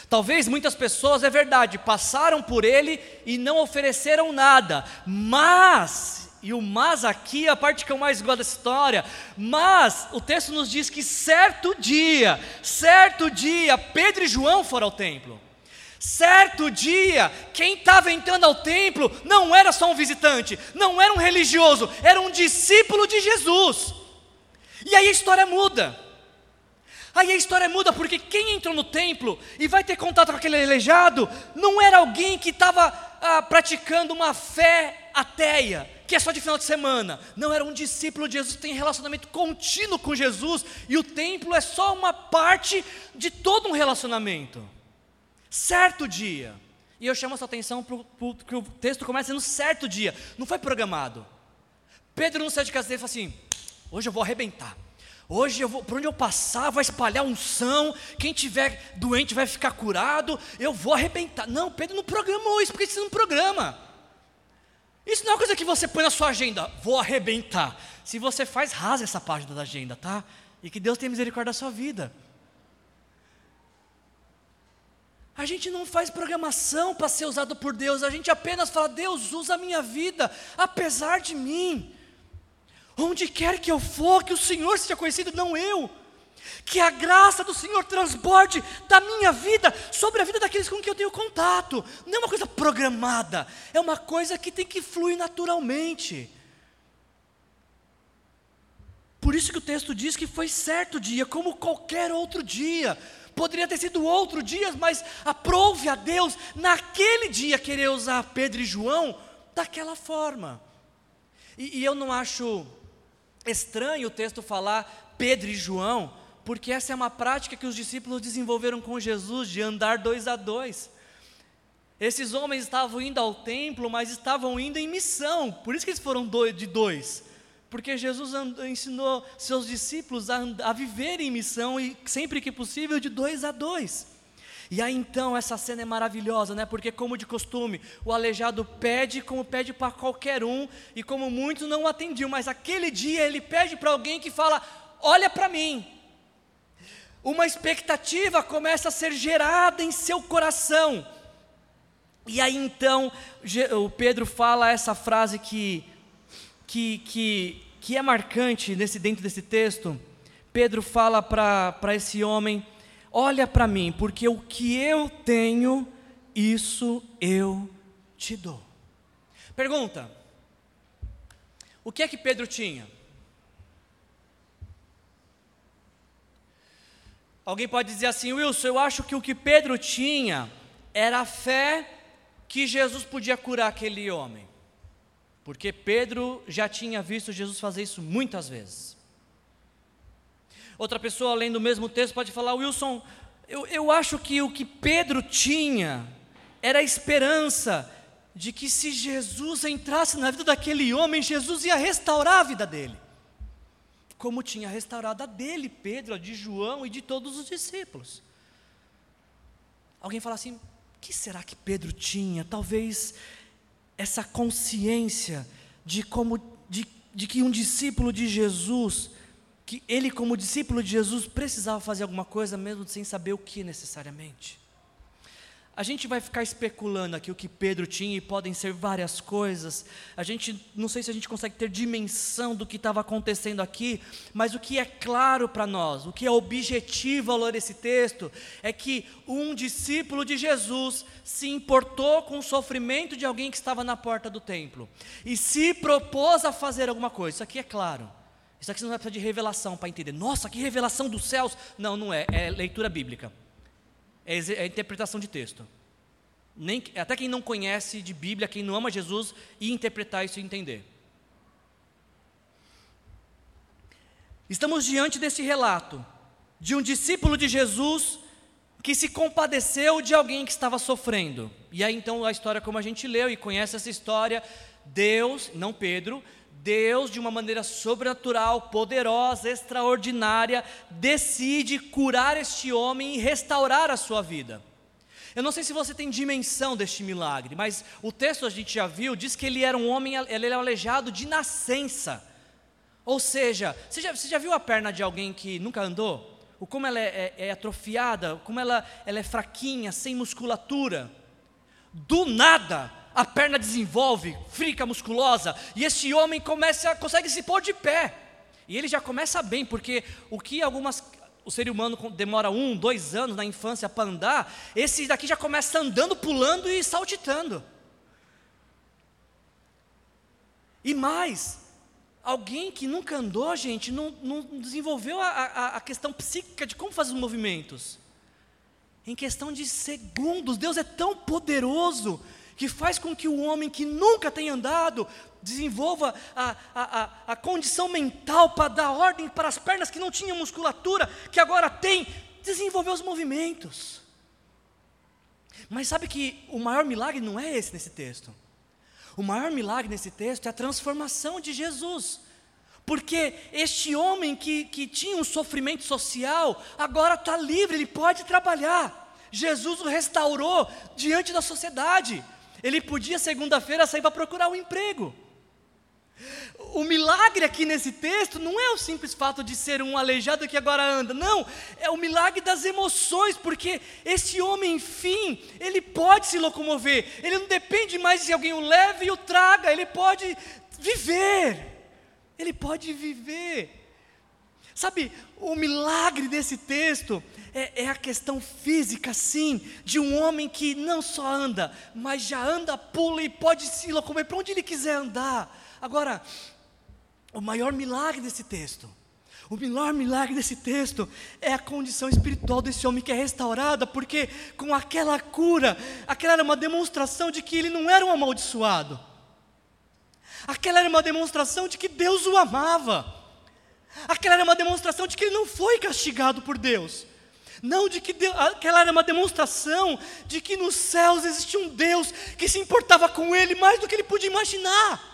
Talvez muitas pessoas, é verdade, passaram por ele e não ofereceram nada, mas, e o mas aqui é a parte que eu mais gosto da história, mas o texto nos diz que certo dia, certo dia, Pedro e João foram ao templo. Certo dia, quem estava entrando ao templo não era só um visitante, não era um religioso, era um discípulo de Jesus. E aí a história muda. Aí a história muda porque quem entrou no templo e vai ter contato com aquele aleijado não era alguém que estava ah, praticando uma fé ateia, que é só de final de semana. Não era um discípulo de Jesus tem relacionamento contínuo com Jesus e o templo é só uma parte de todo um relacionamento certo dia. E eu chamo a sua atenção para o texto começa no certo dia, não foi programado. Pedro não saiu de casa dele e falou assim: hoje eu vou arrebentar. Hoje eu vou, por onde eu passar, vai espalhar unção. Quem tiver doente vai ficar curado. Eu vou arrebentar. Não, Pedro não programou isso, porque isso não programa. Isso não é uma coisa que você põe na sua agenda, vou arrebentar. Se você faz, rasa essa página da agenda, tá? E que Deus tenha misericórdia da sua vida. A gente não faz programação para ser usado por Deus, a gente apenas fala: Deus, usa a minha vida, apesar de mim. Onde quer que eu for, que o Senhor seja conhecido, não eu. Que a graça do Senhor transborde da minha vida sobre a vida daqueles com quem eu tenho contato. Não é uma coisa programada, é uma coisa que tem que fluir naturalmente. Por isso que o texto diz que foi certo dia, como qualquer outro dia. Poderia ter sido outro dia, mas aprove a Deus naquele dia querer usar Pedro e João daquela forma. E, e eu não acho estranho o texto falar Pedro e João, porque essa é uma prática que os discípulos desenvolveram com Jesus de andar dois a dois. Esses homens estavam indo ao templo, mas estavam indo em missão, por isso que eles foram de dois. Porque Jesus ensinou seus discípulos a, a viver em missão e sempre que possível de dois a dois. E aí então essa cena é maravilhosa, né? Porque como de costume, o aleijado pede como pede para qualquer um, e como muitos não atendiam, mas aquele dia ele pede para alguém que fala: "Olha para mim". Uma expectativa começa a ser gerada em seu coração. E aí então o Pedro fala essa frase que que, que que é marcante nesse, dentro desse texto, Pedro fala para esse homem: Olha para mim, porque o que eu tenho, isso eu te dou. Pergunta: O que é que Pedro tinha? Alguém pode dizer assim, Wilson, eu acho que o que Pedro tinha era a fé que Jesus podia curar aquele homem. Porque Pedro já tinha visto Jesus fazer isso muitas vezes. Outra pessoa, lendo o mesmo texto, pode falar: Wilson, eu, eu acho que o que Pedro tinha era a esperança de que se Jesus entrasse na vida daquele homem, Jesus ia restaurar a vida dele como tinha restaurado a dele, Pedro, a de João e de todos os discípulos. Alguém fala assim: o que será que Pedro tinha? Talvez essa consciência de como de, de que um discípulo de Jesus, que ele como discípulo de Jesus precisava fazer alguma coisa mesmo sem saber o que necessariamente. A gente vai ficar especulando aqui o que Pedro tinha e podem ser várias coisas. A gente não sei se a gente consegue ter dimensão do que estava acontecendo aqui, mas o que é claro para nós, o que é objetivo ao ler esse texto, é que um discípulo de Jesus se importou com o sofrimento de alguém que estava na porta do templo e se propôs a fazer alguma coisa. Isso aqui é claro. Isso aqui não vai precisar de revelação para entender. Nossa, que revelação dos céus! Não, não é. É leitura bíblica é, é interpretação de texto. Nem, até quem não conhece de Bíblia, quem não ama Jesus, e interpretar isso e entender. Estamos diante desse relato de um discípulo de Jesus que se compadeceu de alguém que estava sofrendo. E aí então a história como a gente leu e conhece essa história, Deus, não Pedro, Deus, de uma maneira sobrenatural, poderosa, extraordinária, decide curar este homem e restaurar a sua vida. Eu não sei se você tem dimensão deste milagre, mas o texto a gente já viu, diz que ele era um homem, ele era aleijado de nascença. Ou seja, você já, você já viu a perna de alguém que nunca andou? O como ela é, é, é atrofiada, como ela, ela é fraquinha, sem musculatura. Do nada, a perna desenvolve, fica musculosa, e esse homem começa, consegue se pôr de pé. E ele já começa bem, porque o que algumas o ser humano demora um, dois anos na infância para andar, esse daqui já começa andando, pulando e saltitando. E mais, alguém que nunca andou, gente, não, não desenvolveu a, a, a questão psíquica de como fazer os movimentos. Em questão de segundos, Deus é tão poderoso que faz com que o homem que nunca tem andado desenvolva a, a, a, a condição mental para dar ordem para as pernas que não tinham musculatura, que agora tem, desenvolver os movimentos. Mas sabe que o maior milagre não é esse nesse texto. O maior milagre nesse texto é a transformação de Jesus. Porque este homem que, que tinha um sofrimento social, agora está livre, ele pode trabalhar. Jesus o restaurou diante da sociedade. Ele podia, segunda-feira, sair para procurar um emprego. O milagre aqui nesse texto não é o simples fato de ser um aleijado que agora anda, não, é o milagre das emoções, porque esse homem, enfim, ele pode se locomover, ele não depende mais de alguém o leve e o traga, ele pode viver, ele pode viver. Sabe, o milagre desse texto é, é, a questão física, sim, de um homem que não só anda, mas já anda, pula e pode se locomover para onde ele quiser andar. Agora, o maior milagre desse texto, o maior milagre desse texto é a condição espiritual desse homem que é restaurada, porque com aquela cura, aquela era uma demonstração de que ele não era um amaldiçoado, aquela era uma demonstração de que Deus o amava. Aquela era uma demonstração de que ele não foi castigado por Deus. Não de que Deus, aquela era uma demonstração de que nos céus existia um Deus que se importava com ele mais do que ele podia imaginar.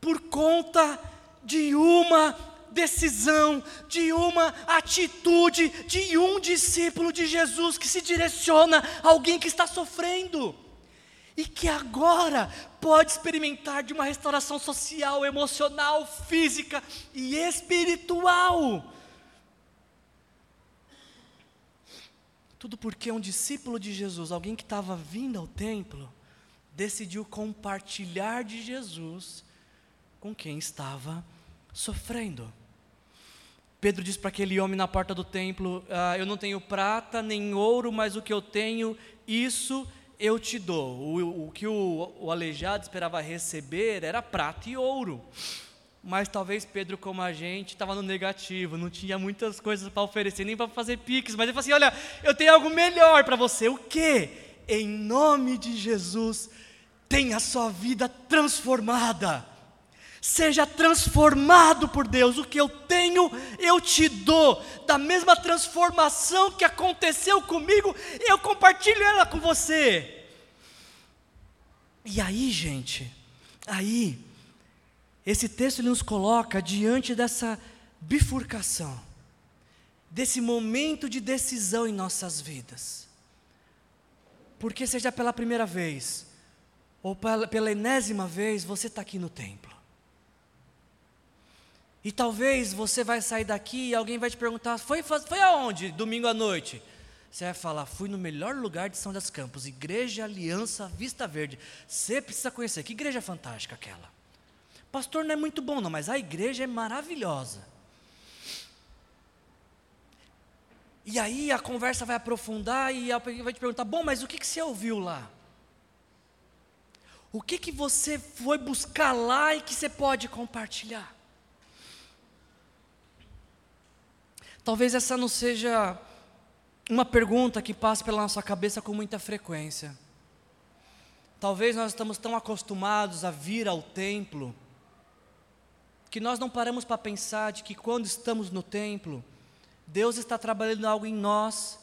Por conta de uma decisão, de uma atitude de um discípulo de Jesus que se direciona a alguém que está sofrendo e que agora pode experimentar de uma restauração social, emocional, física e espiritual. Tudo porque um discípulo de Jesus, alguém que estava vindo ao templo, decidiu compartilhar de Jesus com quem estava sofrendo. Pedro diz para aquele homem na porta do templo: ah, Eu não tenho prata nem ouro, mas o que eu tenho, isso eu te dou. O, o que o, o aleijado esperava receber era prata e ouro. Mas talvez Pedro, como a gente, estava no negativo, não tinha muitas coisas para oferecer, nem para fazer piques. Mas ele falou assim: Olha, eu tenho algo melhor para você. O quê? Em nome de Jesus, tenha a sua vida transformada. Seja transformado por Deus. O que eu tenho, eu te dou. Da mesma transformação que aconteceu comigo, eu compartilho ela com você. E aí, gente, aí, esse texto ele nos coloca diante dessa bifurcação, desse momento de decisão em nossas vidas. Porque seja pela primeira vez, ou pela, pela enésima vez, você está aqui no templo. E talvez você vai sair daqui e alguém vai te perguntar: foi, foi aonde domingo à noite? Você vai falar: fui no melhor lugar de São das Campos, Igreja Aliança Vista Verde. Você precisa conhecer, que igreja fantástica aquela. Pastor não é muito bom, não, mas a igreja é maravilhosa. E aí a conversa vai aprofundar e alguém vai te perguntar: bom, mas o que, que você ouviu lá? O que, que você foi buscar lá e que você pode compartilhar? Talvez essa não seja uma pergunta que passe pela nossa cabeça com muita frequência. Talvez nós estamos tão acostumados a vir ao templo que nós não paramos para pensar de que quando estamos no templo, Deus está trabalhando algo em nós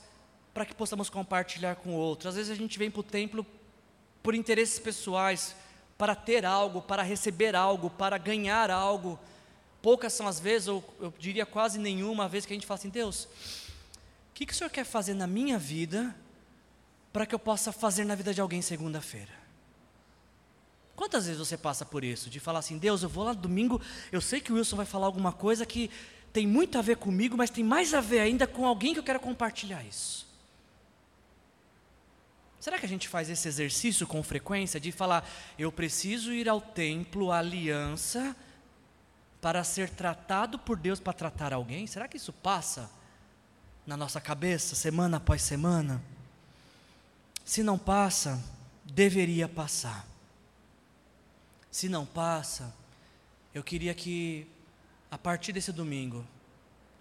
para que possamos compartilhar com outros. Às vezes a gente vem para o templo por interesses pessoais, para ter algo, para receber algo, para ganhar algo. Poucas são as vezes, ou eu diria quase nenhuma vez, que a gente fala assim: Deus, o que, que o Senhor quer fazer na minha vida para que eu possa fazer na vida de alguém segunda-feira? Quantas vezes você passa por isso? De falar assim: Deus, eu vou lá domingo, eu sei que o Wilson vai falar alguma coisa que tem muito a ver comigo, mas tem mais a ver ainda com alguém que eu quero compartilhar isso. Será que a gente faz esse exercício com frequência de falar, eu preciso ir ao templo, à aliança, para ser tratado por Deus para tratar alguém? Será que isso passa na nossa cabeça, semana após semana? Se não passa, deveria passar. Se não passa, eu queria que, a partir desse domingo,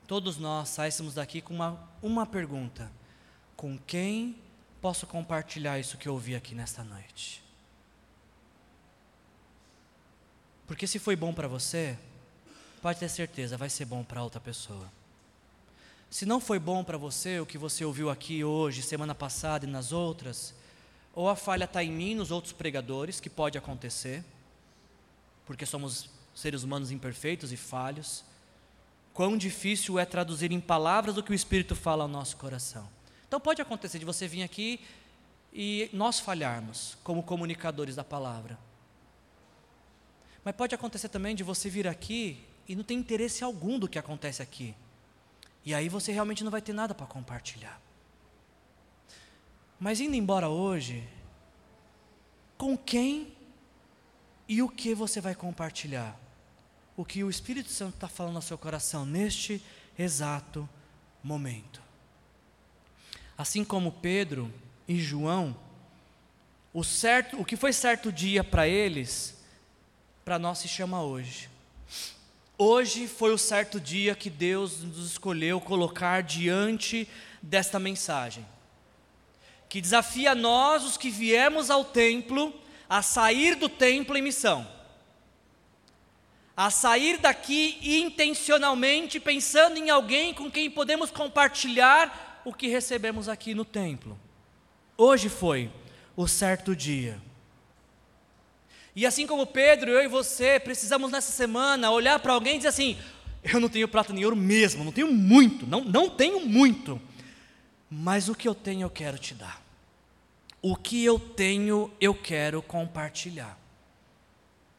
todos nós saíssemos daqui com uma, uma pergunta: com quem posso compartilhar isso que eu ouvi aqui nesta noite? Porque se foi bom para você, pode ter certeza, vai ser bom para outra pessoa. Se não foi bom para você o que você ouviu aqui hoje, semana passada e nas outras, ou a falha está em mim, nos outros pregadores, que pode acontecer, porque somos seres humanos imperfeitos e falhos. Quão difícil é traduzir em palavras o que o Espírito fala ao nosso coração. Então pode acontecer de você vir aqui e nós falharmos como comunicadores da palavra. Mas pode acontecer também de você vir aqui e não tem interesse algum do que acontece aqui. E aí você realmente não vai ter nada para compartilhar. Mas indo embora hoje, com quem e o que você vai compartilhar? O que o Espírito Santo está falando ao seu coração neste exato momento. Assim como Pedro e João, o, certo, o que foi certo dia para eles, para nós se chama hoje. Hoje foi o certo dia que Deus nos escolheu colocar diante desta mensagem, que desafia nós, os que viemos ao templo, a sair do templo em missão, a sair daqui intencionalmente pensando em alguém com quem podemos compartilhar o que recebemos aqui no templo. Hoje foi o certo dia. E assim como Pedro, eu e você precisamos nessa semana olhar para alguém e dizer assim: eu não tenho prata nem ouro mesmo, não tenho muito, não, não tenho muito, mas o que eu tenho eu quero te dar. O que eu tenho eu quero compartilhar.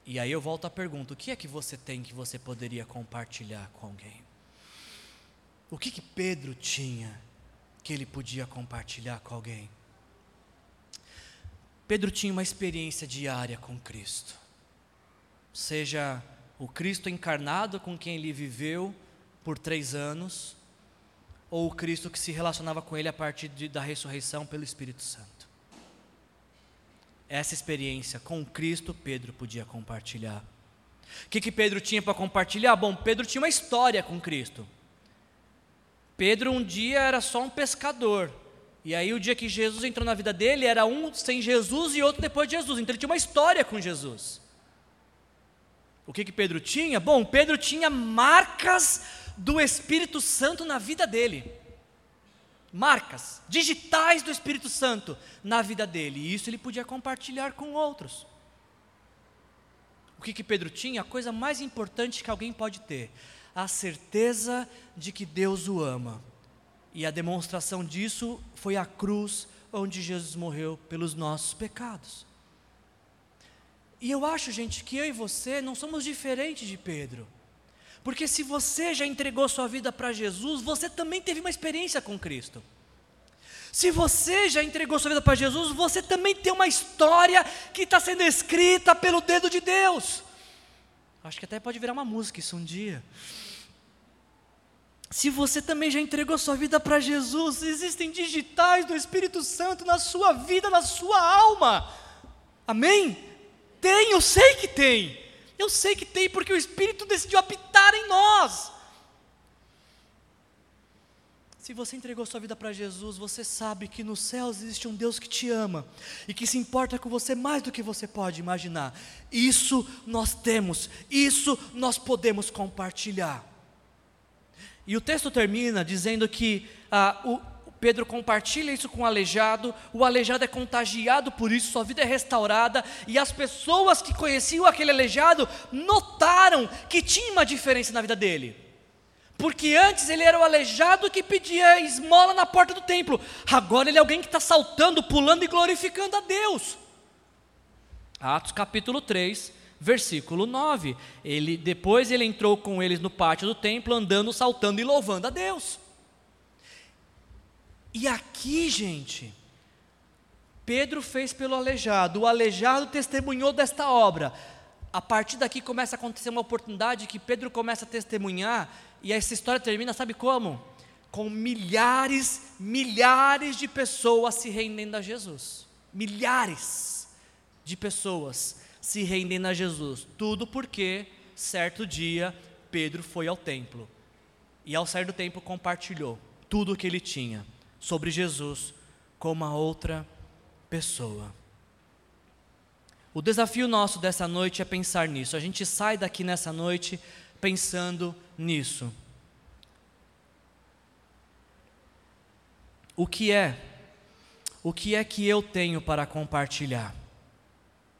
E aí eu volto à pergunta: o que é que você tem que você poderia compartilhar com alguém? O que que Pedro tinha que ele podia compartilhar com alguém? Pedro tinha uma experiência diária com Cristo, seja o Cristo encarnado com quem ele viveu por três anos, ou o Cristo que se relacionava com ele a partir de, da ressurreição pelo Espírito Santo. Essa experiência com Cristo, Pedro podia compartilhar. O que, que Pedro tinha para compartilhar? Bom, Pedro tinha uma história com Cristo. Pedro um dia era só um pescador. E aí o dia que Jesus entrou na vida dele era um sem Jesus e outro depois de Jesus. Então ele tinha uma história com Jesus. O que que Pedro tinha? Bom, Pedro tinha marcas do Espírito Santo na vida dele. Marcas digitais do Espírito Santo na vida dele. E isso ele podia compartilhar com outros. O que que Pedro tinha? A coisa mais importante que alguém pode ter: a certeza de que Deus o ama. E a demonstração disso foi a cruz onde Jesus morreu pelos nossos pecados. E eu acho, gente, que eu e você não somos diferentes de Pedro. Porque se você já entregou sua vida para Jesus, você também teve uma experiência com Cristo. Se você já entregou sua vida para Jesus, você também tem uma história que está sendo escrita pelo dedo de Deus. Acho que até pode virar uma música isso um dia. Se você também já entregou sua vida para Jesus, existem digitais do Espírito Santo na sua vida, na sua alma. Amém? Tem, eu sei que tem. Eu sei que tem porque o Espírito decidiu habitar em nós. Se você entregou sua vida para Jesus, você sabe que nos céus existe um Deus que te ama e que se importa com você mais do que você pode imaginar. Isso nós temos, isso nós podemos compartilhar. E o texto termina dizendo que ah, o, Pedro compartilha isso com o aleijado, o aleijado é contagiado por isso, sua vida é restaurada, e as pessoas que conheciam aquele aleijado notaram que tinha uma diferença na vida dele. Porque antes ele era o aleijado que pedia esmola na porta do templo, agora ele é alguém que está saltando, pulando e glorificando a Deus. Atos capítulo 3, versículo 9. Ele depois ele entrou com eles no pátio do templo, andando, saltando e louvando a Deus. E aqui, gente, Pedro fez pelo aleijado, o aleijado testemunhou desta obra. A partir daqui começa a acontecer uma oportunidade que Pedro começa a testemunhar, e essa história termina, sabe como? Com milhares, milhares de pessoas se rendendo a Jesus. Milhares de pessoas se rendendo a Jesus. Tudo porque, certo dia, Pedro foi ao templo. E ao sair do templo compartilhou tudo o que ele tinha sobre Jesus com uma outra pessoa. O desafio nosso dessa noite é pensar nisso. A gente sai daqui nessa noite pensando nisso. O que é? O que é que eu tenho para compartilhar?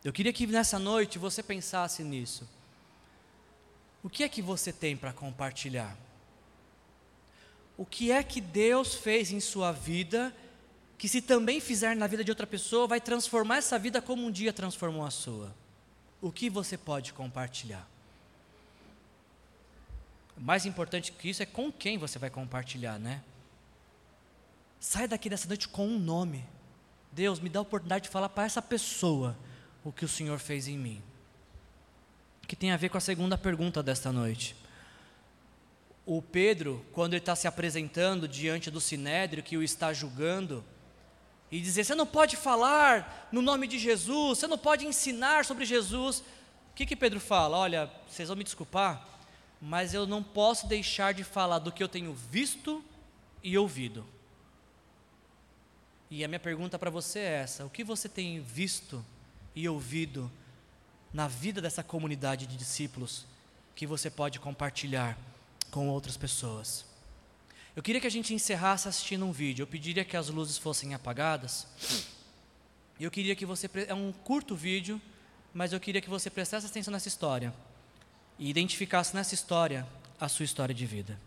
Eu queria que nessa noite você pensasse nisso. O que é que você tem para compartilhar? O que é que Deus fez em sua vida que, se também fizer na vida de outra pessoa, vai transformar essa vida como um dia transformou a sua? O que você pode compartilhar? Mais importante que isso é com quem você vai compartilhar, né? Sai daqui dessa noite com um nome. Deus, me dá a oportunidade de falar para essa pessoa o que o Senhor fez em mim. Que tem a ver com a segunda pergunta desta noite. O Pedro, quando ele está se apresentando diante do sinédrio que o está julgando, e dizer: Você não pode falar no nome de Jesus, você não pode ensinar sobre Jesus. O que, que Pedro fala? Olha, vocês vão me desculpar, mas eu não posso deixar de falar do que eu tenho visto e ouvido. E a minha pergunta para você é essa: o que você tem visto e ouvido na vida dessa comunidade de discípulos que você pode compartilhar com outras pessoas. Eu queria que a gente encerrasse assistindo um vídeo. Eu pediria que as luzes fossem apagadas. E eu queria que você. É um curto vídeo, mas eu queria que você prestasse atenção nessa história e identificasse nessa história a sua história de vida.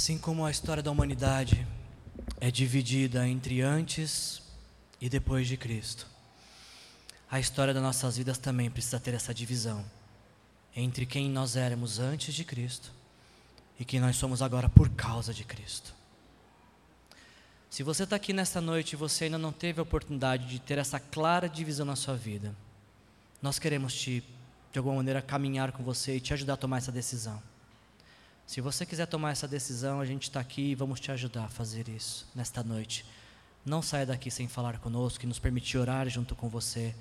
Assim como a história da humanidade é dividida entre antes e depois de Cristo, a história das nossas vidas também precisa ter essa divisão entre quem nós éramos antes de Cristo e quem nós somos agora por causa de Cristo. Se você está aqui nesta noite e você ainda não teve a oportunidade de ter essa clara divisão na sua vida, nós queremos te, de alguma maneira, caminhar com você e te ajudar a tomar essa decisão. Se você quiser tomar essa decisão, a gente está aqui e vamos te ajudar a fazer isso nesta noite. Não saia daqui sem falar conosco e nos permitir orar junto com você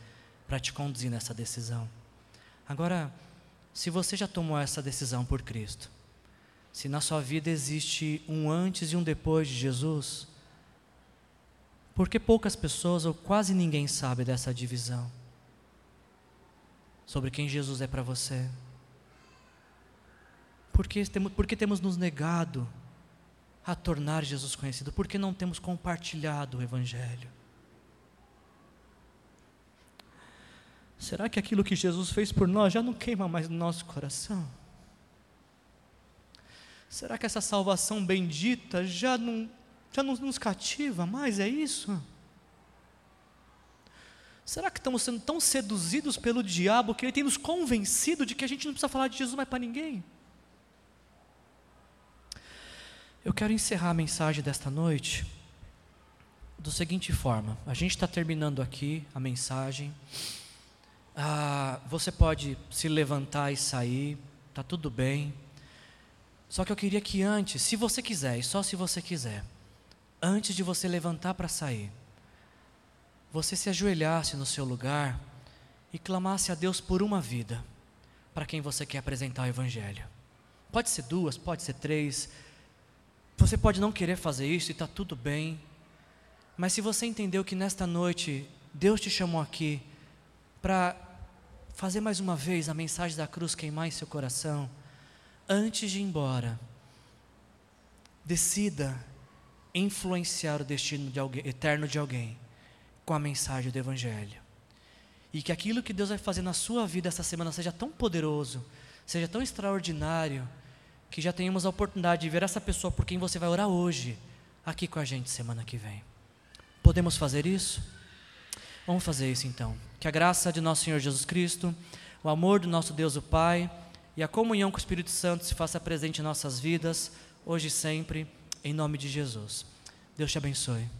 para te conduzir nessa decisão. Agora, se você já tomou essa decisão por Cristo, se na sua vida existe um antes e um depois de Jesus, por que poucas pessoas ou quase ninguém sabe dessa divisão? Sobre quem Jesus é para você? Porque temos, porque temos nos negado a tornar Jesus conhecido? Porque não temos compartilhado o Evangelho? Será que aquilo que Jesus fez por nós já não queima mais no nosso coração? Será que essa salvação bendita já não, já não nos cativa mais? É isso? Será que estamos sendo tão seduzidos pelo diabo que ele tem nos convencido de que a gente não precisa falar de Jesus mais para ninguém? Eu quero encerrar a mensagem desta noite do seguinte forma: a gente está terminando aqui a mensagem. Ah, você pode se levantar e sair, tá tudo bem. Só que eu queria que antes, se você quiser, e só se você quiser, antes de você levantar para sair, você se ajoelhasse no seu lugar e clamasse a Deus por uma vida para quem você quer apresentar o Evangelho. Pode ser duas, pode ser três você pode não querer fazer isso e está tudo bem, mas se você entendeu que nesta noite Deus te chamou aqui para fazer mais uma vez a mensagem da cruz queimar em seu coração, antes de ir embora, decida influenciar o destino de alguém, eterno de alguém com a mensagem do Evangelho. E que aquilo que Deus vai fazer na sua vida essa semana seja tão poderoso, seja tão extraordinário, que já tenhamos a oportunidade de ver essa pessoa por quem você vai orar hoje, aqui com a gente semana que vem. Podemos fazer isso? Vamos fazer isso então. Que a graça de nosso Senhor Jesus Cristo, o amor do nosso Deus o Pai e a comunhão com o Espírito Santo se faça presente em nossas vidas, hoje e sempre, em nome de Jesus. Deus te abençoe.